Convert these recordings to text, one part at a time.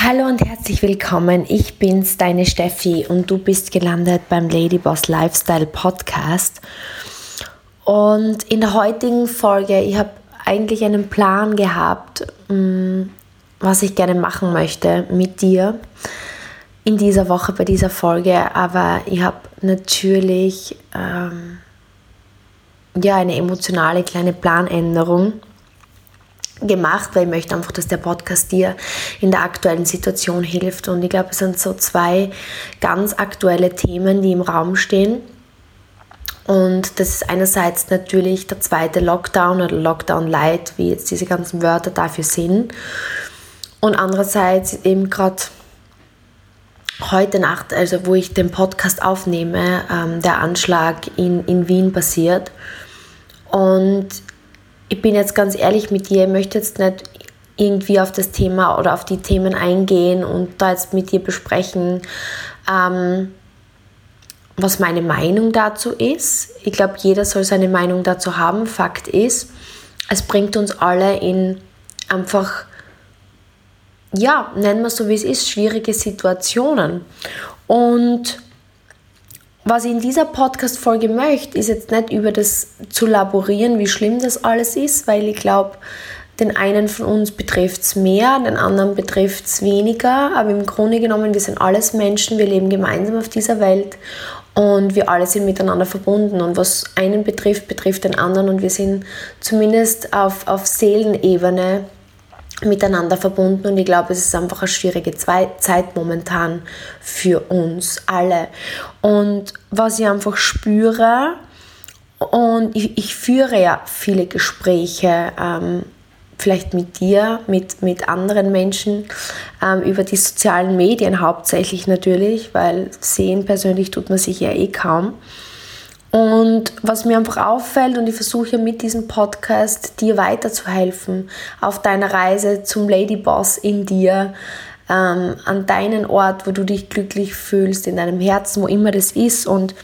Hallo und herzlich willkommen. Ich bin's, deine Steffi, und du bist gelandet beim Ladyboss Lifestyle Podcast. Und in der heutigen Folge, ich habe eigentlich einen Plan gehabt, mm, was ich gerne machen möchte mit dir in dieser Woche bei dieser Folge, aber ich habe natürlich ähm, ja eine emotionale kleine Planänderung gemacht, weil ich möchte einfach, dass der Podcast dir in der aktuellen Situation hilft. Und ich glaube, es sind so zwei ganz aktuelle Themen, die im Raum stehen. Und das ist einerseits natürlich der zweite Lockdown oder Lockdown Light, wie jetzt diese ganzen Wörter dafür sind. Und andererseits eben gerade heute Nacht, also wo ich den Podcast aufnehme, ähm, der Anschlag in, in Wien passiert. Und ich bin jetzt ganz ehrlich mit dir, ich möchte jetzt nicht irgendwie auf das Thema oder auf die Themen eingehen und da jetzt mit dir besprechen, ähm, was meine Meinung dazu ist. Ich glaube, jeder soll seine Meinung dazu haben. Fakt ist, es bringt uns alle in einfach, ja, nennen wir es so wie es ist, schwierige Situationen. Und was ich in dieser Podcast-Folge möchte, ist jetzt nicht über das zu laborieren, wie schlimm das alles ist, weil ich glaube, den einen von uns betrifft es mehr, den anderen betrifft es weniger, aber im Grunde genommen, wir sind alles Menschen, wir leben gemeinsam auf dieser Welt und wir alle sind miteinander verbunden. Und was einen betrifft, betrifft den anderen. Und wir sind zumindest auf, auf Seelenebene miteinander verbunden und ich glaube, es ist einfach eine schwierige Zeit momentan für uns alle. Und was ich einfach spüre, und ich, ich führe ja viele Gespräche, ähm, vielleicht mit dir, mit, mit anderen Menschen, ähm, über die sozialen Medien hauptsächlich natürlich, weil sehen persönlich tut man sich ja eh kaum. Und was mir einfach auffällt, und ich versuche mit diesem Podcast dir weiterzuhelfen auf deiner Reise zum Ladyboss in dir, ähm, an deinen Ort, wo du dich glücklich fühlst, in deinem Herzen, wo immer das ist. Und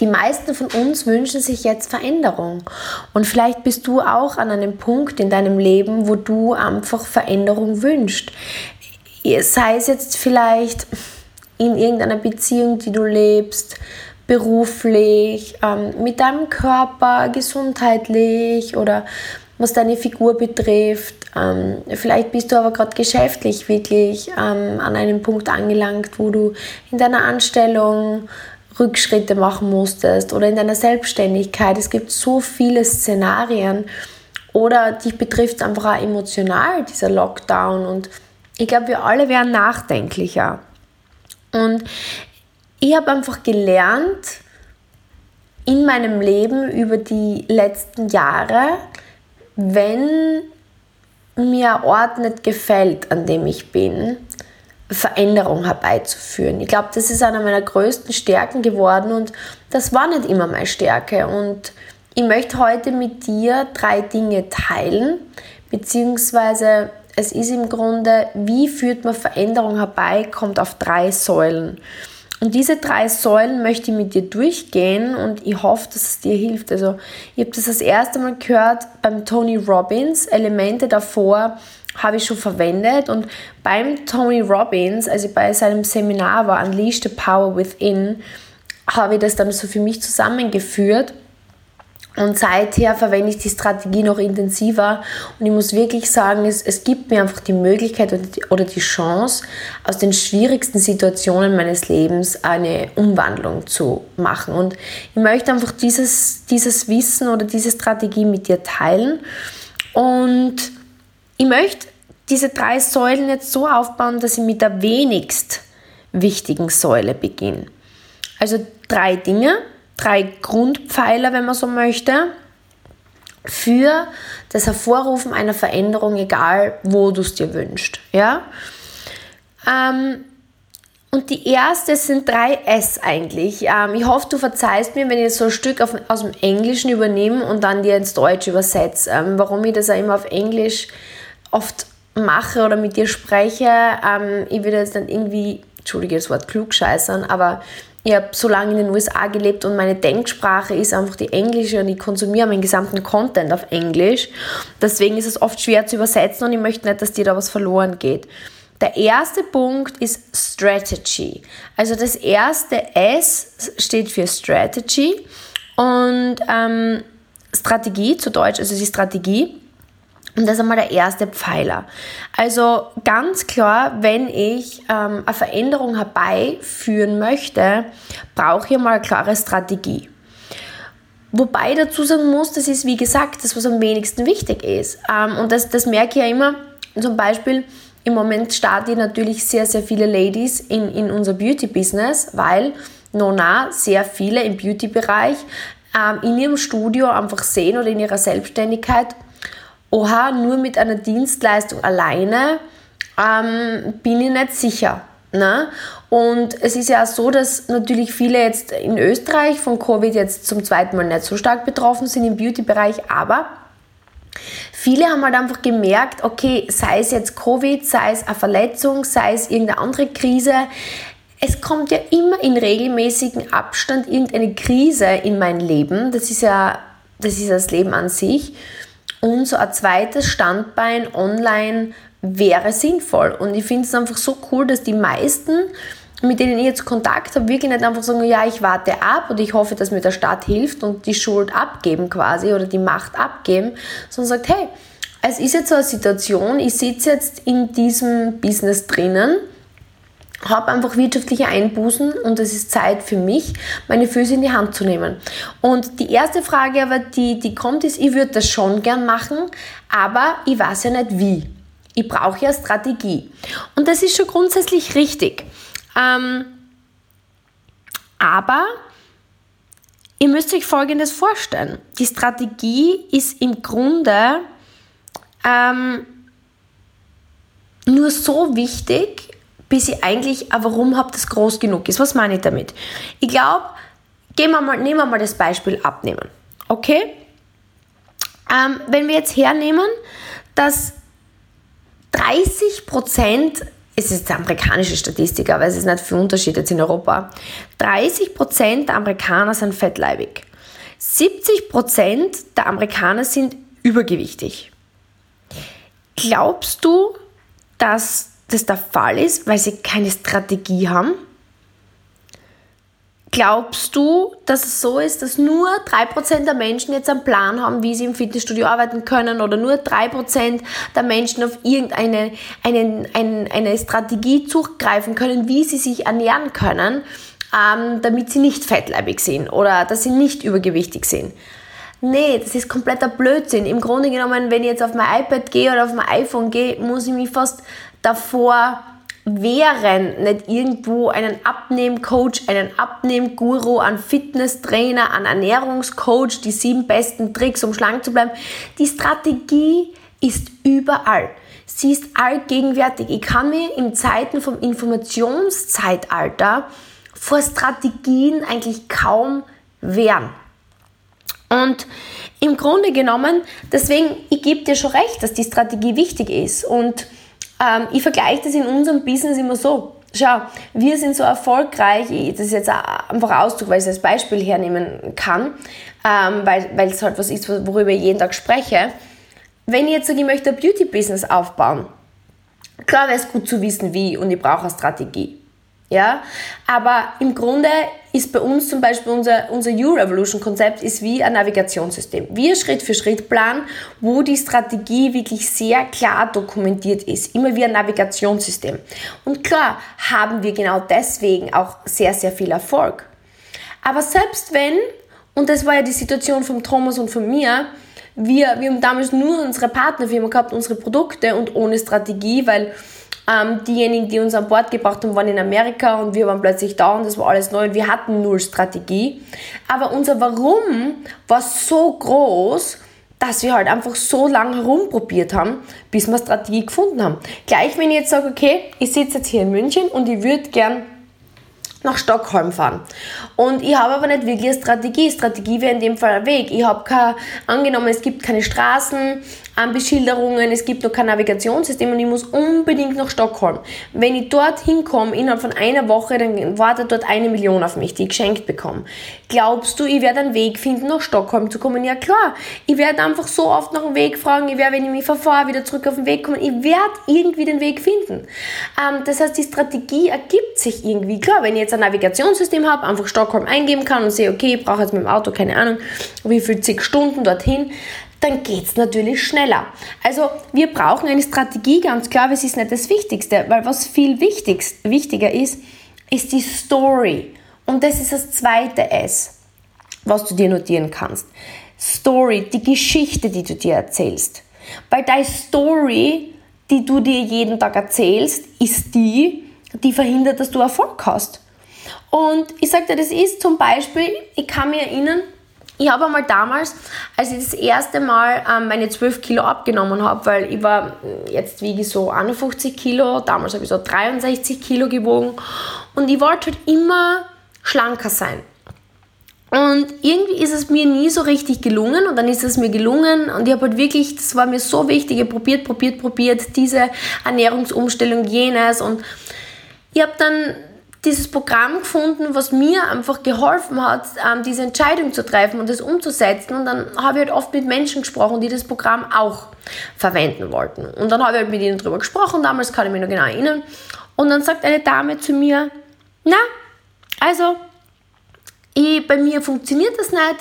die meisten von uns wünschen sich jetzt Veränderung. Und vielleicht bist du auch an einem Punkt in deinem Leben, wo du einfach Veränderung wünschst. Sei es jetzt vielleicht in irgendeiner Beziehung, die du lebst, beruflich, ähm, mit deinem Körper, gesundheitlich oder was deine Figur betrifft. Ähm, vielleicht bist du aber gerade geschäftlich wirklich ähm, an einem Punkt angelangt, wo du in deiner Anstellung Rückschritte machen musstest oder in deiner Selbstständigkeit. Es gibt so viele Szenarien oder dich betrifft einfach auch emotional dieser Lockdown und ich glaube, wir alle werden nachdenklicher. Und ich habe einfach gelernt in meinem Leben über die letzten Jahre, wenn mir ein Ort nicht gefällt, an dem ich bin, Veränderung herbeizuführen. Ich glaube, das ist einer meiner größten Stärken geworden und das war nicht immer meine Stärke. Und ich möchte heute mit dir drei Dinge teilen, beziehungsweise es ist im Grunde, wie führt man Veränderung herbei, kommt auf drei Säulen. Und diese drei Säulen möchte ich mit dir durchgehen und ich hoffe, dass es dir hilft. Also, ich habe das das erste Mal gehört beim Tony Robbins. Elemente davor habe ich schon verwendet und beim Tony Robbins, also bei seinem Seminar war Unleash the Power Within, habe ich das dann so für mich zusammengeführt und seither verwende ich die Strategie noch intensiver und ich muss wirklich sagen, es, es gibt mir einfach die Möglichkeit oder die, oder die Chance, aus den schwierigsten Situationen meines Lebens eine Umwandlung zu machen. Und ich möchte einfach dieses, dieses Wissen oder diese Strategie mit dir teilen. Und ich möchte diese drei Säulen jetzt so aufbauen, dass ich mit der wenigst wichtigen Säule beginne. Also drei Dinge, drei Grundpfeiler, wenn man so möchte, für das Hervorrufen einer Veränderung, egal wo du es dir wünschst. Ja? Ähm, und die erste sind drei S eigentlich. Ähm, ich hoffe, du verzeihst mir, wenn ich so ein Stück auf, aus dem Englischen übernehme und dann dir ins Deutsch übersetze. Ähm, warum ich das auch immer auf Englisch oft mache oder mit dir spreche. Ähm, ich würde jetzt dann irgendwie, entschuldige das Wort klugscheißern, aber ich habe so lange in den USA gelebt und meine Denksprache ist einfach die englische und ich konsumiere meinen gesamten Content auf Englisch. Deswegen ist es oft schwer zu übersetzen und ich möchte nicht, dass dir da was verloren geht. Der erste Punkt ist Strategy. Also das erste S steht für Strategy und ähm, Strategie zu Deutsch, also die Strategie. Und das ist einmal der erste Pfeiler. Also ganz klar, wenn ich ähm, eine Veränderung herbeiführen möchte, brauche ich mal eine klare Strategie. Wobei ich dazu sagen muss, das ist wie gesagt das, was am wenigsten wichtig ist. Ähm, und das, das merke ich ja immer, zum Beispiel, im Moment starte ich natürlich sehr, sehr viele Ladies in, in unser Beauty-Business, weil Nona sehr viele im Beauty-Bereich ähm, in ihrem Studio einfach sehen oder in ihrer Selbstständigkeit, oha, nur mit einer Dienstleistung alleine ähm, bin ich nicht sicher. Ne? Und es ist ja so, dass natürlich viele jetzt in Österreich von Covid jetzt zum zweiten Mal nicht so stark betroffen sind im Beauty-Bereich, aber Viele haben halt einfach gemerkt, okay, sei es jetzt Covid, sei es eine Verletzung, sei es irgendeine andere Krise, es kommt ja immer in regelmäßigen Abstand irgendeine Krise in mein Leben. Das ist ja das, ist das Leben an sich. Und so ein zweites Standbein online wäre sinnvoll. Und ich finde es einfach so cool, dass die meisten mit denen ich jetzt Kontakt habe, wirklich nicht einfach sagen, ja, ich warte ab und ich hoffe, dass mir der Staat hilft und die Schuld abgeben quasi oder die Macht abgeben, sondern sagt, hey, es ist jetzt so eine Situation, ich sitze jetzt in diesem Business drinnen, habe einfach wirtschaftliche Einbußen und es ist Zeit für mich, meine Füße in die Hand zu nehmen. Und die erste Frage aber, die, die kommt, ist, ich würde das schon gern machen, aber ich weiß ja nicht wie. Ich brauche ja Strategie. Und das ist schon grundsätzlich richtig. Ähm, aber ihr müsst euch Folgendes vorstellen. Die Strategie ist im Grunde ähm, nur so wichtig, bis ihr eigentlich ein Warum habt, das groß genug ist. Was meine ich damit? Ich glaube, nehmen wir mal das Beispiel Abnehmen. Okay? Ähm, wenn wir jetzt hernehmen, dass 30 Prozent es ist eine amerikanische Statistik, aber es ist nicht viel Unterschied jetzt in Europa. 30% der Amerikaner sind fettleibig. 70% der Amerikaner sind übergewichtig. Glaubst du, dass das der Fall ist, weil sie keine Strategie haben? Glaubst du, dass es so ist, dass nur 3% der Menschen jetzt einen Plan haben, wie sie im Fitnessstudio arbeiten können oder nur 3% der Menschen auf irgendeine eine, eine, eine Strategie zugreifen können, wie sie sich ernähren können, ähm, damit sie nicht fettleibig sind oder dass sie nicht übergewichtig sind? Nee, das ist kompletter Blödsinn. Im Grunde genommen, wenn ich jetzt auf mein iPad gehe oder auf mein iPhone gehe, muss ich mich fast davor wären nicht irgendwo einen Abnehmcoach, einen Abnehmguru, einen Fitnesstrainer, einen Ernährungscoach, die sieben besten Tricks, um schlank zu bleiben. Die Strategie ist überall. Sie ist allgegenwärtig. Ich kann mir in Zeiten vom Informationszeitalter vor Strategien eigentlich kaum wehren. Und im Grunde genommen, deswegen, ich gebe dir schon recht, dass die Strategie wichtig ist. Und ähm, ich vergleiche das in unserem Business immer so. Schau, wir sind so erfolgreich, das ist jetzt einfach Ausdruck, weil ich es als Beispiel hernehmen kann, ähm, weil, weil es halt was ist, worüber ich jeden Tag spreche. Wenn ich jetzt sage, ich möchte ein Beauty-Business aufbauen, klar wäre es gut zu wissen, wie und ich brauche eine Strategie. Ja, aber im Grunde ist bei uns zum Beispiel unser, unser U-Revolution-Konzept ist wie ein Navigationssystem. Wie ein Schritt-für-Schritt-Plan, wo die Strategie wirklich sehr klar dokumentiert ist. Immer wie ein Navigationssystem. Und klar haben wir genau deswegen auch sehr, sehr viel Erfolg. Aber selbst wenn, und das war ja die Situation von Thomas und von mir, wir, wir haben damals nur unsere Partnerfirma gehabt, unsere Produkte und ohne Strategie, weil ähm, diejenigen, die uns an Bord gebracht haben, waren in Amerika und wir waren plötzlich da und das war alles neu und wir hatten null Strategie. Aber unser Warum war so groß, dass wir halt einfach so lange herumprobiert haben, bis wir Strategie gefunden haben. Gleich wenn ich jetzt sage, okay, ich sitze jetzt hier in München und ich würde gern nach Stockholm fahren. Und ich habe aber nicht wirklich eine Strategie. Strategie wäre in dem Fall ein Weg. Ich habe keine, angenommen, es gibt keine Straßen, ähm, Beschilderungen, es gibt noch kein Navigationssystem und ich muss unbedingt nach Stockholm. Wenn ich dort hinkomme, innerhalb von einer Woche, dann wartet dort eine Million auf mich, die ich geschenkt bekomme. Glaubst du, ich werde einen Weg finden, nach Stockholm zu kommen? Ja klar, ich werde einfach so oft nach dem Weg fragen, ich werde, wenn ich mich verfahre, wieder zurück auf den Weg kommen, ich werde irgendwie den Weg finden. Ähm, das heißt, die Strategie ergibt sich irgendwie. Klar, wenn ich jetzt ein Navigationssystem habe, einfach Stockholm eingeben kann und sehe, okay, ich brauche jetzt mit dem Auto, keine Ahnung, wie viel zig Stunden dorthin, dann geht es natürlich schneller. Also wir brauchen eine Strategie, ganz klar, aber es ist nicht das Wichtigste, weil was viel wichtiger ist, ist die Story. Und das ist das zweite S, was du dir notieren kannst. Story, die Geschichte, die du dir erzählst. Weil deine Story, die du dir jeden Tag erzählst, ist die, die verhindert, dass du Erfolg hast. Und ich dir, das ist zum Beispiel, ich kann mich erinnern, ich habe einmal damals, als ich das erste Mal ähm, meine 12 Kilo abgenommen habe, weil ich war, jetzt wiege ich so 51 Kilo, damals habe ich so 63 Kilo gewogen und ich wollte halt immer schlanker sein. Und irgendwie ist es mir nie so richtig gelungen und dann ist es mir gelungen und ich habe halt wirklich, das war mir so wichtig, ich probiert, probiert, probiert, diese Ernährungsumstellung, jenes und ich habe dann dieses Programm gefunden, was mir einfach geholfen hat, ähm, diese Entscheidung zu treffen und das umzusetzen. Und dann habe ich halt oft mit Menschen gesprochen, die das Programm auch verwenden wollten. Und dann habe ich halt mit ihnen darüber gesprochen, damals kann ich mich noch genau erinnern. Und dann sagt eine Dame zu mir, na, also ich, bei mir funktioniert das nicht.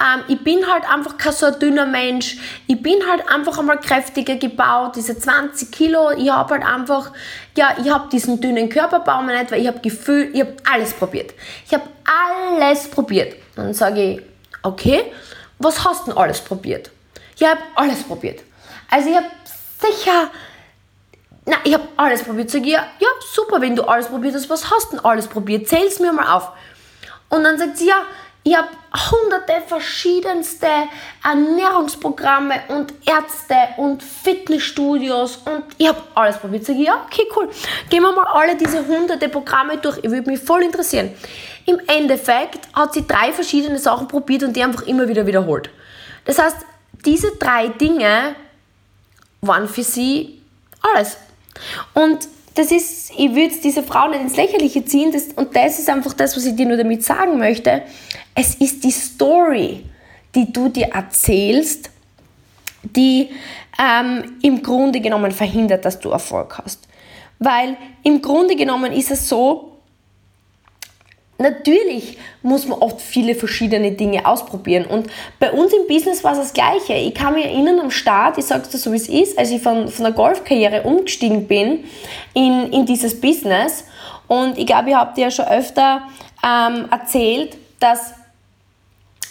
Ähm, ich bin halt einfach kein so ein dünner Mensch. Ich bin halt einfach einmal kräftiger gebaut. Diese 20 Kilo, ich habe halt einfach, ja, ich habe diesen dünnen Körperbau nicht, weil ich habe Gefühl, ich habe alles probiert. Ich habe alles probiert. Dann sage ich, okay, was hast du denn alles probiert? Ich habe alles probiert. Also ich habe sicher na, ich habe alles probiert. Sag ich, ja, ja, super, wenn du alles probiert hast, was hast du denn alles probiert? Zähl's mir mal auf. Und dann sagt sie, ja, ich habe hunderte verschiedenste Ernährungsprogramme und Ärzte und Fitnessstudios und ich habe alles probiert. Sag ich, ja, okay, cool. Gehen wir mal alle diese hunderte Programme durch. Ich würde mich voll interessieren. Im Endeffekt hat sie drei verschiedene Sachen probiert und die einfach immer wieder wiederholt. Das heißt, diese drei Dinge waren für sie alles. Und das ist, ich würde diese Frau nicht ins Lächerliche ziehen das, und das ist einfach das, was ich dir nur damit sagen möchte. Es ist die Story, die du dir erzählst, die ähm, im Grunde genommen verhindert, dass du Erfolg hast. Weil im Grunde genommen ist es so, Natürlich muss man oft viele verschiedene Dinge ausprobieren. Und bei uns im Business war es das Gleiche. Ich kann mich erinnern am Start, ich sage es so wie es ist, als ich von, von der Golfkarriere umgestiegen bin in, in dieses Business. Und ich glaube, habe dir ja schon öfter ähm, erzählt, dass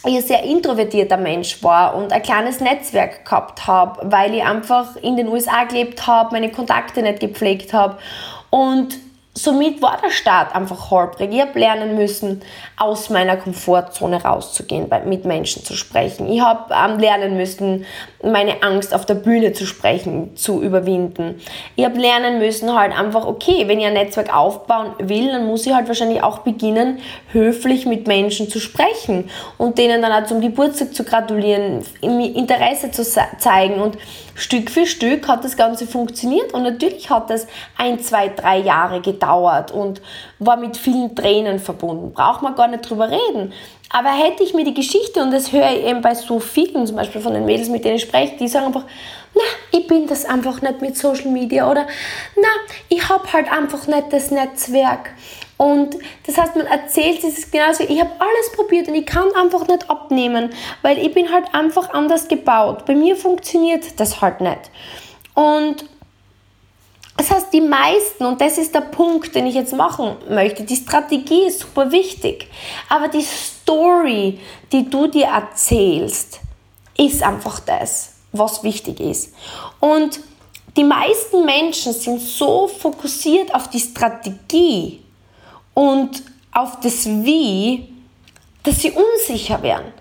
ich ein sehr introvertierter Mensch war und ein kleines Netzwerk gehabt habe, weil ich einfach in den USA gelebt habe, meine Kontakte nicht gepflegt habe. Und somit war der Start einfach holprig. Ich habe lernen müssen, aus meiner Komfortzone rauszugehen, mit Menschen zu sprechen. Ich habe ähm, lernen müssen, meine Angst auf der Bühne zu sprechen, zu überwinden. Ich habe lernen müssen, halt einfach, okay, wenn ich ein Netzwerk aufbauen will, dann muss ich halt wahrscheinlich auch beginnen, höflich mit Menschen zu sprechen und denen dann auch zum Geburtstag zu gratulieren, Interesse zu zeigen und Stück für Stück hat das Ganze funktioniert und natürlich hat das ein, zwei, drei Jahre gedauert und war mit vielen Tränen verbunden. Braucht man gar nicht drüber reden. Aber hätte ich mir die Geschichte, und das höre ich eben bei so vielen, zum Beispiel von den Mädels, mit denen ich spreche, die sagen einfach, na, ich bin das einfach nicht mit Social Media oder na, ich habe halt einfach nicht das Netzwerk. Und das heißt, man erzählt es genauso, ich habe alles probiert und ich kann einfach nicht abnehmen, weil ich bin halt einfach anders gebaut. Bei mir funktioniert das halt nicht. Und das heißt, die meisten, und das ist der Punkt, den ich jetzt machen möchte, die Strategie ist super wichtig, aber die Story, die du dir erzählst, ist einfach das, was wichtig ist. Und die meisten Menschen sind so fokussiert auf die Strategie und auf das Wie, dass sie unsicher werden.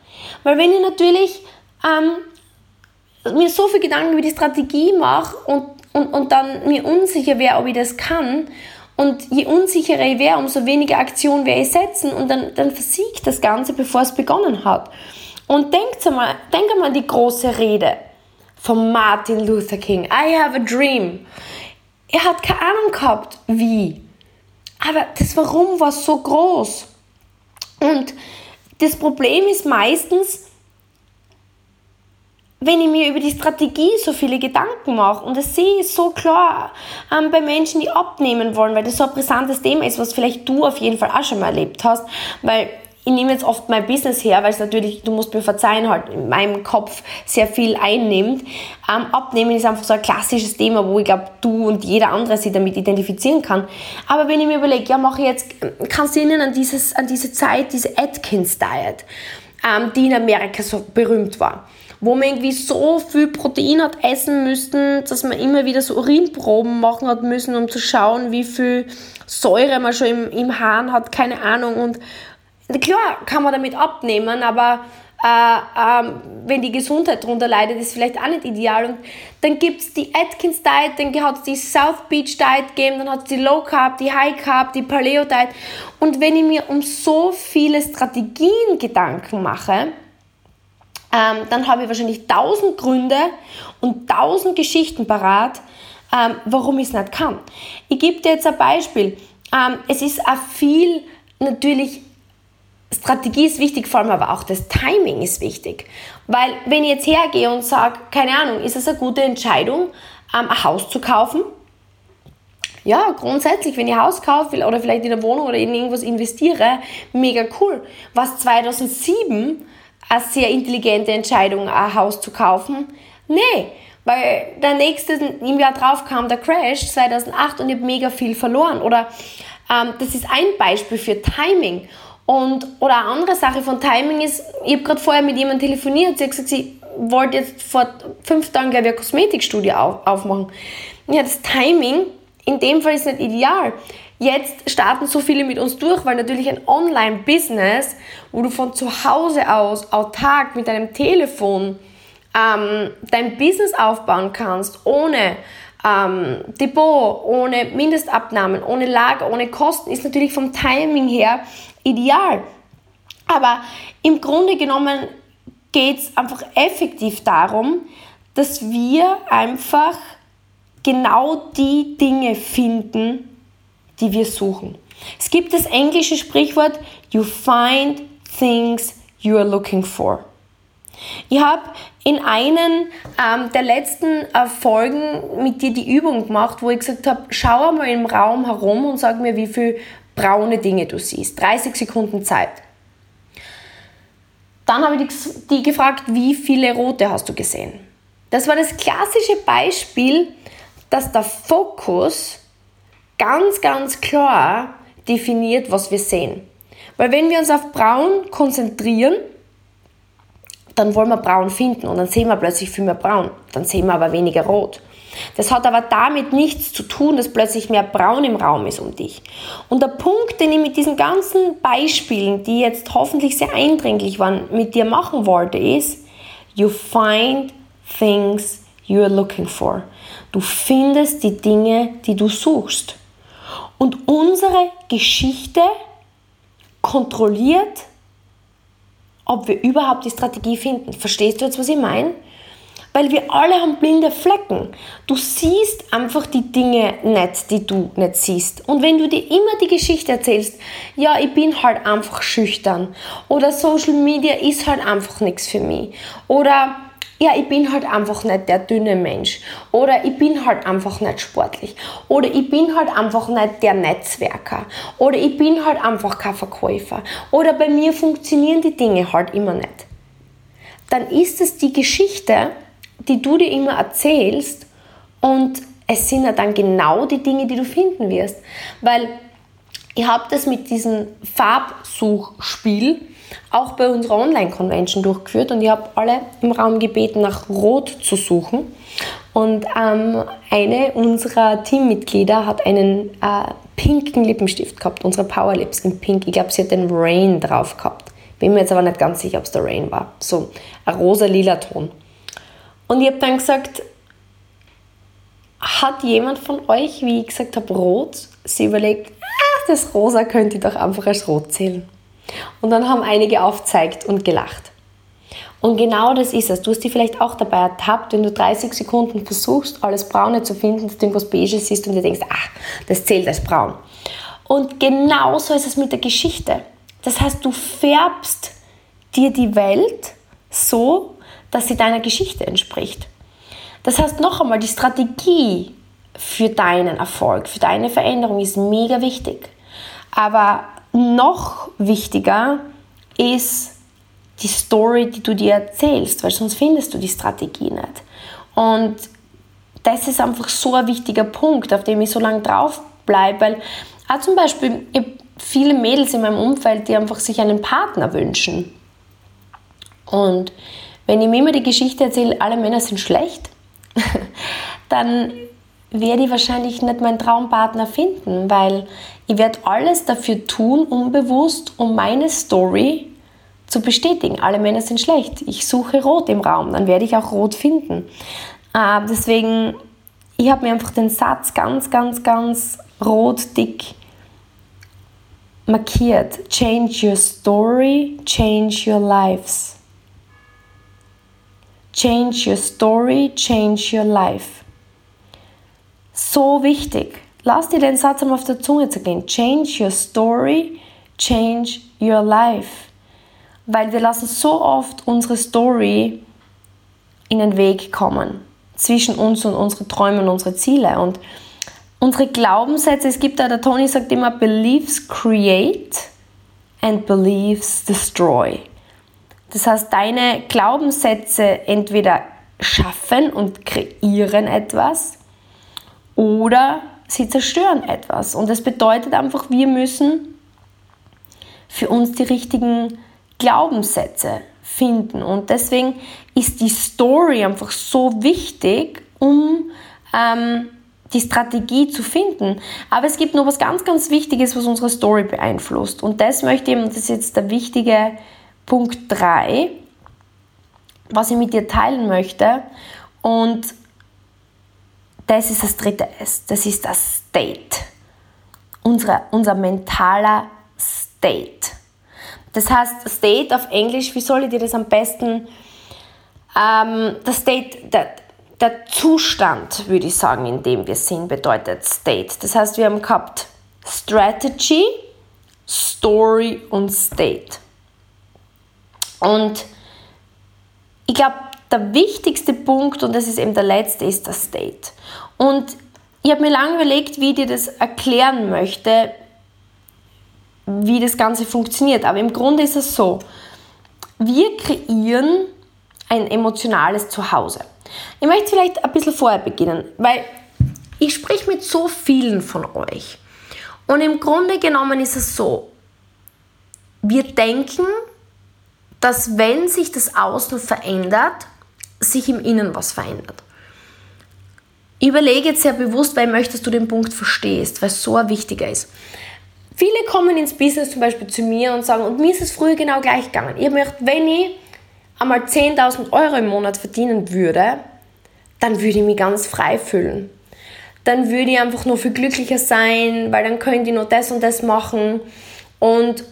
Weil wenn ich natürlich ähm, mir so viel Gedanken über die Strategie mache und und, und dann mir unsicher wäre, ob ich das kann. Und je unsicherer ich wäre, umso weniger Aktion werde ich setzen und dann, dann versiegt das Ganze, bevor es begonnen hat. Und denkt einmal, denk einmal an die große Rede von Martin Luther King. I have a dream. Er hat keine Ahnung gehabt, wie. Aber das Warum war so groß. Und das Problem ist meistens, wenn ich mir über die Strategie so viele Gedanken mache und das sehe ich so klar ähm, bei Menschen, die abnehmen wollen, weil das so ein brisantes Thema ist, was vielleicht du auf jeden Fall auch schon mal erlebt hast, weil ich nehme jetzt oft mein Business her, weil es natürlich, du musst mir verzeihen, halt in meinem Kopf sehr viel einnimmt. Ähm, Abnehmen ist einfach so ein klassisches Thema, wo ich glaube, du und jeder andere sich damit identifizieren kann. Aber wenn ich mir überlege, ja, mache ich jetzt, kannst du erinnern an, dieses, an diese Zeit, diese Atkins Diet, ähm, die in Amerika so berühmt war wo man irgendwie so viel Protein hat essen müssen, dass man immer wieder so Urinproben machen hat müssen, um zu schauen, wie viel Säure man schon im, im Hahn hat, keine Ahnung. Und Klar kann man damit abnehmen, aber äh, äh, wenn die Gesundheit darunter leidet, ist vielleicht auch nicht ideal. Und dann gibt es die Atkins Diet, dann hat es die South Beach Diet gegeben, dann hat es die Low Carb, die High Carb, die Paleo Diet. Und wenn ich mir um so viele Strategien Gedanken mache, ähm, dann habe ich wahrscheinlich tausend Gründe und tausend Geschichten parat, ähm, warum ich es nicht kann. Ich gebe dir jetzt ein Beispiel. Ähm, es ist auch viel natürlich Strategie ist wichtig, vor allem aber auch das Timing ist wichtig. Weil wenn ich jetzt hergehe und sage, keine Ahnung, ist es eine gute Entscheidung, ähm, ein Haus zu kaufen? Ja, grundsätzlich, wenn ich ein Haus kaufe oder vielleicht in eine Wohnung oder in irgendwas investiere, mega cool. Was 2007 eine sehr intelligente Entscheidung, ein Haus zu kaufen? Nee, weil der nächste, im Jahr drauf kam der Crash 2008 und ich habe mega viel verloren. Oder ähm, das ist ein Beispiel für Timing. Und, oder eine andere Sache von Timing ist, ich habe gerade vorher mit jemandem telefoniert, sie hat gesagt, sie wollte jetzt vor fünf Tagen gleich eine Kosmetikstudie auf, aufmachen. Ja, das Timing in dem Fall ist nicht ideal. Jetzt starten so viele mit uns durch, weil natürlich ein Online-Business, wo du von zu Hause aus autark mit deinem Telefon ähm, dein Business aufbauen kannst, ohne ähm, Depot, ohne Mindestabnahmen, ohne Lager, ohne Kosten, ist natürlich vom Timing her ideal. Aber im Grunde genommen geht es einfach effektiv darum, dass wir einfach genau die Dinge finden, die wir suchen. Es gibt das englische Sprichwort, you find things you are looking for. Ich habe in einen ähm, der letzten äh, Folgen mit dir die Übung gemacht, wo ich gesagt habe, schau einmal im Raum herum und sag mir, wie viele braune Dinge du siehst. 30 Sekunden Zeit. Dann habe ich die, die gefragt, wie viele rote hast du gesehen? Das war das klassische Beispiel, dass der Fokus ganz, ganz klar definiert, was wir sehen. Weil wenn wir uns auf braun konzentrieren, dann wollen wir braun finden und dann sehen wir plötzlich viel mehr braun. Dann sehen wir aber weniger rot. Das hat aber damit nichts zu tun, dass plötzlich mehr braun im Raum ist um dich. Und der Punkt, den ich mit diesen ganzen Beispielen, die jetzt hoffentlich sehr eindringlich waren, mit dir machen wollte, ist, you find things you are looking for. Du findest die Dinge, die du suchst. Und unsere Geschichte kontrolliert ob wir überhaupt die Strategie finden. Verstehst du jetzt, was ich meine? Weil wir alle haben blinde Flecken. Du siehst einfach die Dinge nicht, die du nicht siehst. Und wenn du dir immer die Geschichte erzählst, ja, ich bin halt einfach schüchtern oder Social Media ist halt einfach nichts für mich oder ja, ich bin halt einfach nicht der dünne Mensch. Oder ich bin halt einfach nicht sportlich. Oder ich bin halt einfach nicht der Netzwerker. Oder ich bin halt einfach kein Verkäufer. Oder bei mir funktionieren die Dinge halt immer nicht. Dann ist es die Geschichte, die du dir immer erzählst und es sind ja dann genau die Dinge, die du finden wirst. Weil ich habe das mit diesem Farbsuchspiel auch bei unserer Online-Convention durchgeführt und ich habe alle im Raum gebeten, nach Rot zu suchen. Und ähm, eine unserer Teammitglieder hat einen äh, pinken Lippenstift gehabt, unsere Power Lips in Pink. Ich glaube, sie hat den Rain drauf gehabt. Bin mir jetzt aber nicht ganz sicher, ob es der Rain war. So ein rosa-lila Ton. Und ich habe dann gesagt, hat jemand von euch, wie ich gesagt habe, rot, sie überlegt, ah, das rosa könnte ich doch einfach als rot zählen. Und dann haben einige aufzeigt und gelacht. Und genau das ist es. Du hast dich vielleicht auch dabei ertappt, wenn du 30 Sekunden versuchst, alles Braune zu finden, dass du irgendwas Beiges siehst und dir denkst, ach, das zählt als braun. Und genauso ist es mit der Geschichte. Das heißt, du färbst dir die Welt so, dass sie deiner Geschichte entspricht. Das heißt, noch einmal, die Strategie für deinen Erfolg, für deine Veränderung ist mega wichtig. Aber noch wichtiger ist die Story, die du dir erzählst, weil sonst findest du die Strategie nicht. Und das ist einfach so ein wichtiger Punkt, auf dem ich so lange drauf bleibe, weil auch zum Beispiel, ich viele Mädels in meinem Umfeld, die einfach sich einen Partner wünschen. Und wenn ich mir immer die Geschichte erzähle, alle Männer sind schlecht, dann werde ich wahrscheinlich nicht meinen Traumpartner finden, weil ich werde alles dafür tun, unbewusst, um meine Story zu bestätigen. Alle Männer sind schlecht. Ich suche Rot im Raum, dann werde ich auch Rot finden. Äh, deswegen, ich habe mir einfach den Satz ganz, ganz, ganz rot dick markiert. Change your story, change your lives. Change your story, change your life. So wichtig. Lass dir den Satz einmal auf der Zunge zergehen. Change your story, change your life weil wir lassen so oft unsere Story in den Weg kommen zwischen uns und unsere Träume und unsere Ziele und unsere Glaubenssätze, es gibt da, der Tony sagt immer, beliefs create and beliefs destroy. Das heißt, deine Glaubenssätze entweder schaffen und kreieren etwas oder sie zerstören etwas. Und das bedeutet einfach, wir müssen für uns die richtigen Glaubenssätze finden. Und deswegen ist die Story einfach so wichtig, um ähm, die Strategie zu finden. Aber es gibt noch was ganz, ganz Wichtiges, was unsere Story beeinflusst. Und das möchte ich, und das ist jetzt der wichtige Punkt 3, was ich mit dir teilen möchte. Und das ist das dritte S. Das ist das State. Unsere, unser mentaler State. Das heißt, State auf Englisch, wie soll ich dir das am besten, ähm, das State, der, der Zustand, würde ich sagen, in dem wir sind, bedeutet State. Das heißt, wir haben gehabt Strategy, Story und State. Und ich glaube, der wichtigste Punkt, und das ist eben der letzte, ist das State. Und ich habe mir lange überlegt, wie ich dir das erklären möchte, wie das Ganze funktioniert. Aber im Grunde ist es so, wir kreieren ein emotionales Zuhause. Ich möchte vielleicht ein bisschen vorher beginnen, weil ich spreche mit so vielen von euch. Und im Grunde genommen ist es so, wir denken, dass wenn sich das Außen verändert, sich im Innen was verändert. Überlege jetzt sehr bewusst, weil möchtest du den Punkt verstehst, weil es so ein wichtiger ist. Viele kommen ins Business zum Beispiel zu mir und sagen, und mir ist es früher genau gleich gegangen. Ich gedacht, wenn ich einmal 10.000 Euro im Monat verdienen würde, dann würde ich mich ganz frei fühlen. Dann würde ich einfach nur viel glücklicher sein, weil dann könnte ich nur das und das machen. Und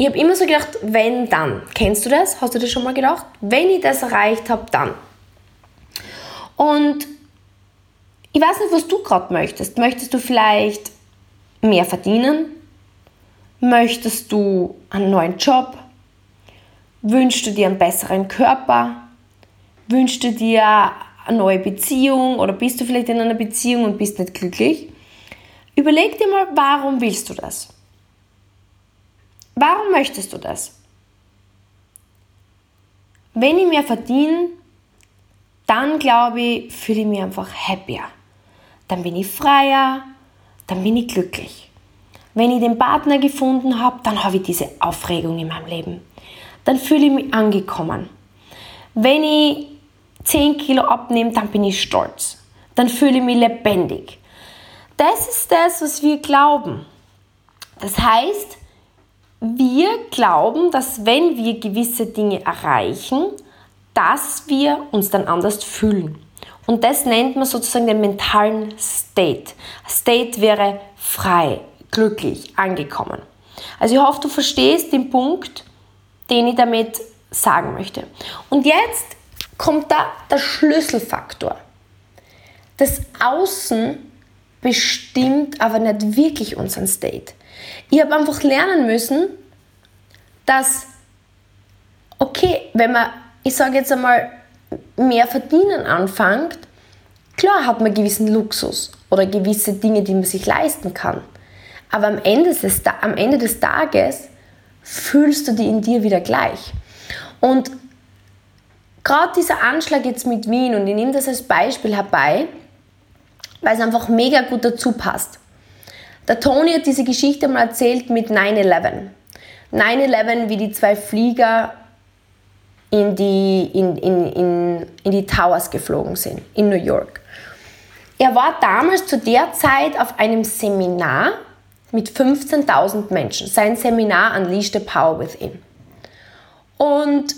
ich habe immer so gedacht, wenn dann. Kennst du das? Hast du das schon mal gedacht? Wenn ich das erreicht habe, dann. Und ich weiß nicht, was du gerade möchtest. Möchtest du vielleicht mehr verdienen? Möchtest du einen neuen Job? Wünschst du dir einen besseren Körper? Wünschst du dir eine neue Beziehung oder bist du vielleicht in einer Beziehung und bist nicht glücklich? Überleg dir mal, warum willst du das? Warum möchtest du das? Wenn ich mehr verdiene, dann glaube ich, fühle ich mich einfach happier. Dann bin ich freier, dann bin ich glücklich. Wenn ich den Partner gefunden habe, dann habe ich diese Aufregung in meinem Leben. Dann fühle ich mich angekommen. Wenn ich 10 Kilo abnehme, dann bin ich stolz. Dann fühle ich mich lebendig. Das ist das, was wir glauben. Das heißt, wir glauben, dass wenn wir gewisse Dinge erreichen, dass wir uns dann anders fühlen. Und das nennt man sozusagen den mentalen State. State wäre frei, glücklich, angekommen. Also ich hoffe, du verstehst den Punkt, den ich damit sagen möchte. Und jetzt kommt da der Schlüsselfaktor. Das Außen bestimmt aber nicht wirklich unseren State. Ich habe einfach lernen müssen, dass, okay, wenn man, ich sage jetzt einmal, mehr verdienen anfängt, klar hat man gewissen Luxus oder gewisse Dinge, die man sich leisten kann. Aber am Ende des, am Ende des Tages fühlst du die in dir wieder gleich. Und gerade dieser Anschlag jetzt mit Wien, und ich nehme das als Beispiel herbei, weil es einfach mega gut dazu passt. Der Tony hat diese Geschichte mal erzählt mit 9-11. 9-11, wie die zwei Flieger in die, in, in, in, in die Towers geflogen sind, in New York. Er war damals zu der Zeit auf einem Seminar mit 15.000 Menschen. Sein Seminar Unleash the Power Within. Und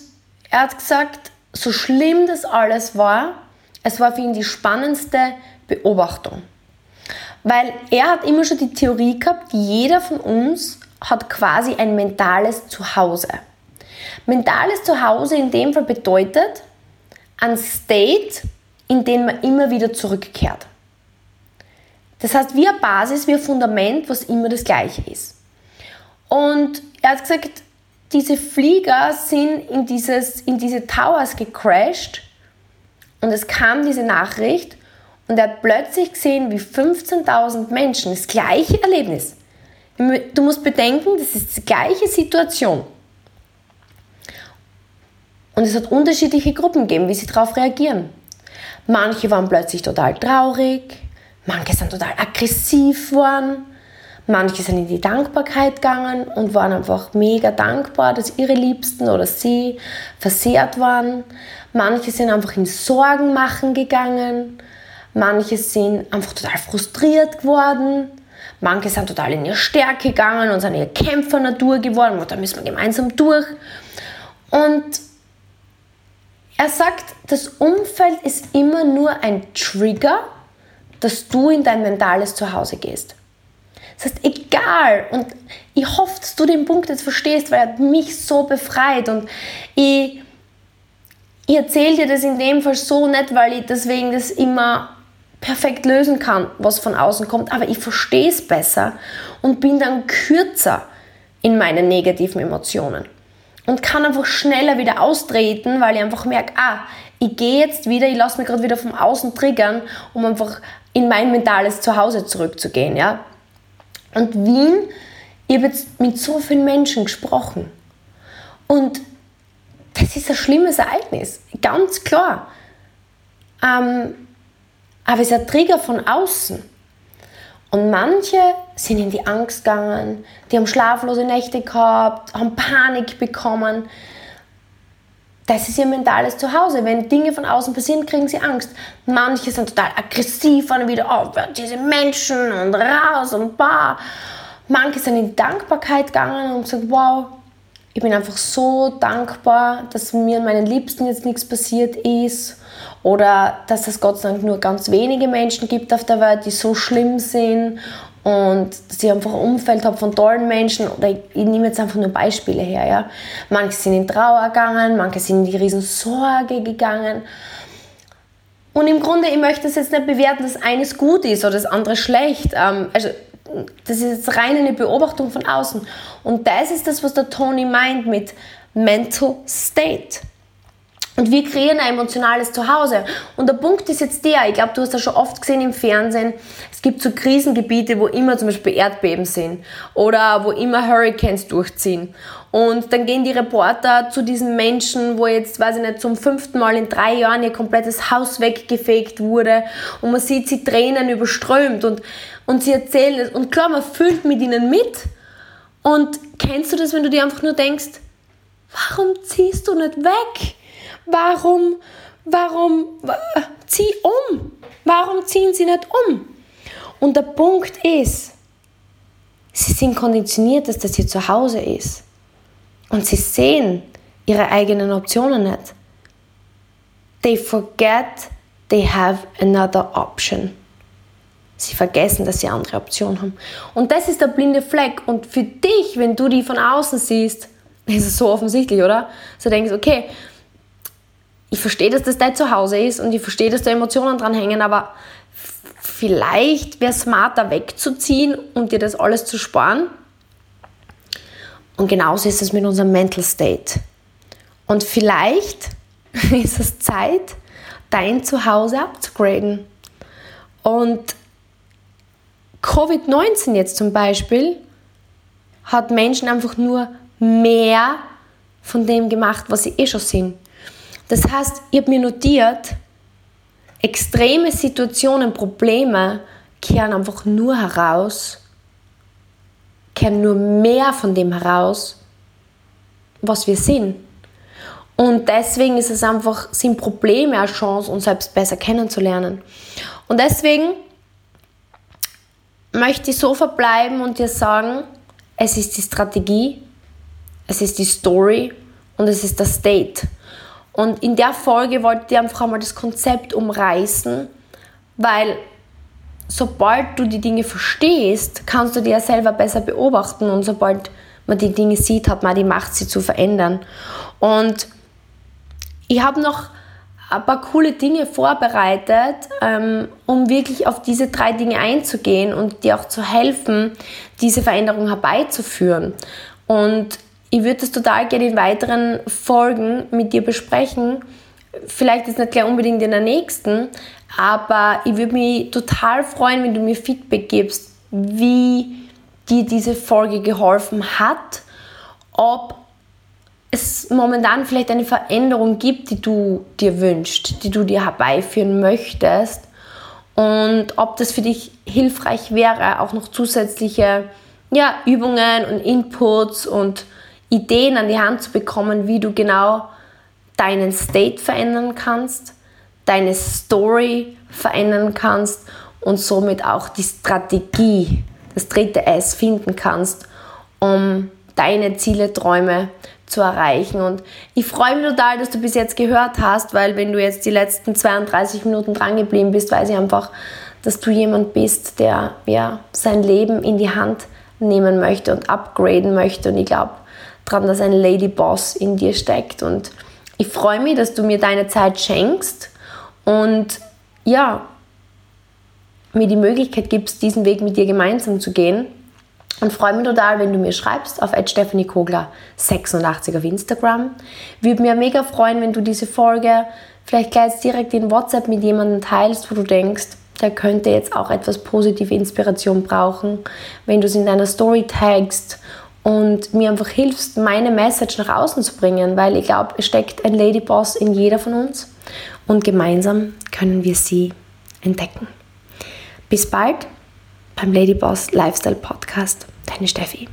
er hat gesagt, so schlimm das alles war, es war für ihn die spannendste Beobachtung. Weil er hat immer schon die Theorie gehabt, jeder von uns hat quasi ein mentales Zuhause. Mentales Zuhause in dem Fall bedeutet ein State, in den man immer wieder zurückkehrt. Das heißt, wie eine Basis, wie ein Fundament, was immer das gleiche ist. Und er hat gesagt, diese Flieger sind in, dieses, in diese Towers gecrashed und es kam diese Nachricht und er hat plötzlich gesehen, wie 15.000 Menschen das gleiche Erlebnis. Du musst bedenken, das ist die gleiche Situation. Und es hat unterschiedliche Gruppen gegeben, wie sie darauf reagieren. Manche waren plötzlich total traurig, Manche sind total aggressiv geworden. Manche sind in die Dankbarkeit gegangen und waren einfach mega dankbar, dass ihre Liebsten oder sie versehrt waren. Manche sind einfach in Sorgen machen gegangen. Manche sind einfach total frustriert geworden. Manche sind total in ihre Stärke gegangen und sind ihre Kämpfernatur geworden. Und da müssen wir gemeinsam durch. Und er sagt, das Umfeld ist immer nur ein Trigger dass du in dein mentales Zuhause gehst. Das heißt, egal, und ich hoffe, dass du den Punkt jetzt verstehst, weil er mich so befreit und ich, ich erzähle dir das in dem Fall so nicht, weil ich deswegen das immer perfekt lösen kann, was von außen kommt, aber ich verstehe es besser und bin dann kürzer in meinen negativen Emotionen und kann einfach schneller wieder austreten, weil ich einfach merke, ah, ich gehe jetzt wieder, ich lasse mich gerade wieder vom Außen triggern, um einfach in mein mentales Zuhause zurückzugehen. Ja? Und Wien, ich habe jetzt mit so vielen Menschen gesprochen. Und das ist ein schlimmes Ereignis, ganz klar. Ähm, aber es ist ein Trigger von außen. Und manche sind in die Angst gegangen, die haben schlaflose Nächte gehabt, haben Panik bekommen, das ist ihr mentales Zuhause. Wenn Dinge von außen passieren, kriegen sie Angst. Manche sind total aggressiv und wieder, oh, diese Menschen und raus und bah. Manche sind in Dankbarkeit gegangen und gesagt, wow, ich bin einfach so dankbar, dass mir und meinen Liebsten jetzt nichts passiert ist. Oder dass es Gott sei Dank nur ganz wenige Menschen gibt auf der Welt, die so schlimm sind und dass ich einfach ein Umfeld habe von tollen Menschen oder ich, ich, nehme jetzt einfach nur Beispiele her. Ja. Manche sind in Trauer gegangen, manche sind in die Riesensorge gegangen. Und im Grunde, ich möchte das jetzt nicht bewerten, dass eines gut ist oder das andere schlecht. Ähm, also, das ist jetzt rein eine Beobachtung von außen. Und das ist das, was der Tony meint mit Mental State. Und wir kreieren ein emotionales Zuhause. Und der Punkt ist jetzt der, ich glaube, du hast das schon oft gesehen im Fernsehen, es gibt so Krisengebiete, wo immer zum Beispiel Erdbeben sind oder wo immer Hurricanes durchziehen. Und dann gehen die Reporter zu diesen Menschen, wo jetzt, weiß ich nicht, zum fünften Mal in drei Jahren ihr komplettes Haus weggefegt wurde und man sieht sie Tränen überströmt und, und sie erzählen es. Und klar, man fühlt mit ihnen mit. Und kennst du das, wenn du dir einfach nur denkst, warum ziehst du nicht weg? Warum, warum, zieh um? Warum ziehen sie nicht um? Und der Punkt ist, sie sind konditioniert, dass das ihr Zuhause ist. Und sie sehen ihre eigenen Optionen nicht. They forget they have another option. Sie vergessen, dass sie andere Optionen haben. Und das ist der blinde Fleck. Und für dich, wenn du die von außen siehst, ist so offensichtlich, oder? So denkst, okay, ich verstehe, dass das dein Zuhause ist und ich verstehe, dass da Emotionen dran hängen, aber vielleicht wäre es smarter wegzuziehen und dir das alles zu sparen. Und genauso ist es mit unserem Mental State. Und vielleicht ist es Zeit, dein Zuhause abzugraden. Und Covid-19 jetzt zum Beispiel hat Menschen einfach nur mehr von dem gemacht, was sie eh schon sind. Das heißt, ich habe mir notiert, extreme Situationen, Probleme kehren einfach nur heraus, kehren nur mehr von dem heraus, was wir sind. Und deswegen ist es einfach, sind Probleme eine Chance, uns selbst besser kennenzulernen. Und deswegen möchte ich so verbleiben und dir sagen, es ist die Strategie, es ist die Story und es ist das State. Und in der Folge wollte ich einfach einmal das Konzept umreißen, weil sobald du die Dinge verstehst, kannst du dir ja selber besser beobachten und sobald man die Dinge sieht, hat man die Macht, sie zu verändern. Und ich habe noch ein paar coole Dinge vorbereitet, ähm, um wirklich auf diese drei Dinge einzugehen und dir auch zu helfen, diese Veränderung herbeizuführen. Und ich würde das total gerne in weiteren Folgen mit dir besprechen. Vielleicht ist nicht gleich unbedingt in der nächsten, aber ich würde mich total freuen, wenn du mir Feedback gibst, wie dir diese Folge geholfen hat, ob es momentan vielleicht eine Veränderung gibt, die du dir wünschst, die du dir herbeiführen möchtest und ob das für dich hilfreich wäre, auch noch zusätzliche ja, Übungen und Inputs und Ideen an die Hand zu bekommen, wie du genau deinen State verändern kannst, deine Story verändern kannst und somit auch die Strategie, das dritte S finden kannst, um deine Ziele, Träume zu erreichen. Und ich freue mich total, dass du bis jetzt gehört hast, weil wenn du jetzt die letzten 32 Minuten dran geblieben bist, weiß ich einfach, dass du jemand bist, der ja, sein Leben in die Hand nehmen möchte und upgraden möchte. Und ich glaube, dran, dass ein Lady Boss in dir steckt. Und ich freue mich, dass du mir deine Zeit schenkst und ja, mir die Möglichkeit gibst, diesen Weg mit dir gemeinsam zu gehen. Und freue mich total, wenn du mir schreibst auf Stephanie Kogler 86 auf Instagram. Würde mir mega freuen, wenn du diese Folge vielleicht gleich direkt in WhatsApp mit jemandem teilst, wo du denkst, der könnte jetzt auch etwas positive Inspiration brauchen. Wenn du es in deiner Story tagst und mir einfach hilfst, meine Message nach außen zu bringen, weil ich glaube, es steckt ein Ladyboss in jeder von uns und gemeinsam können wir sie entdecken. Bis bald beim Ladyboss Lifestyle Podcast. Deine Steffi.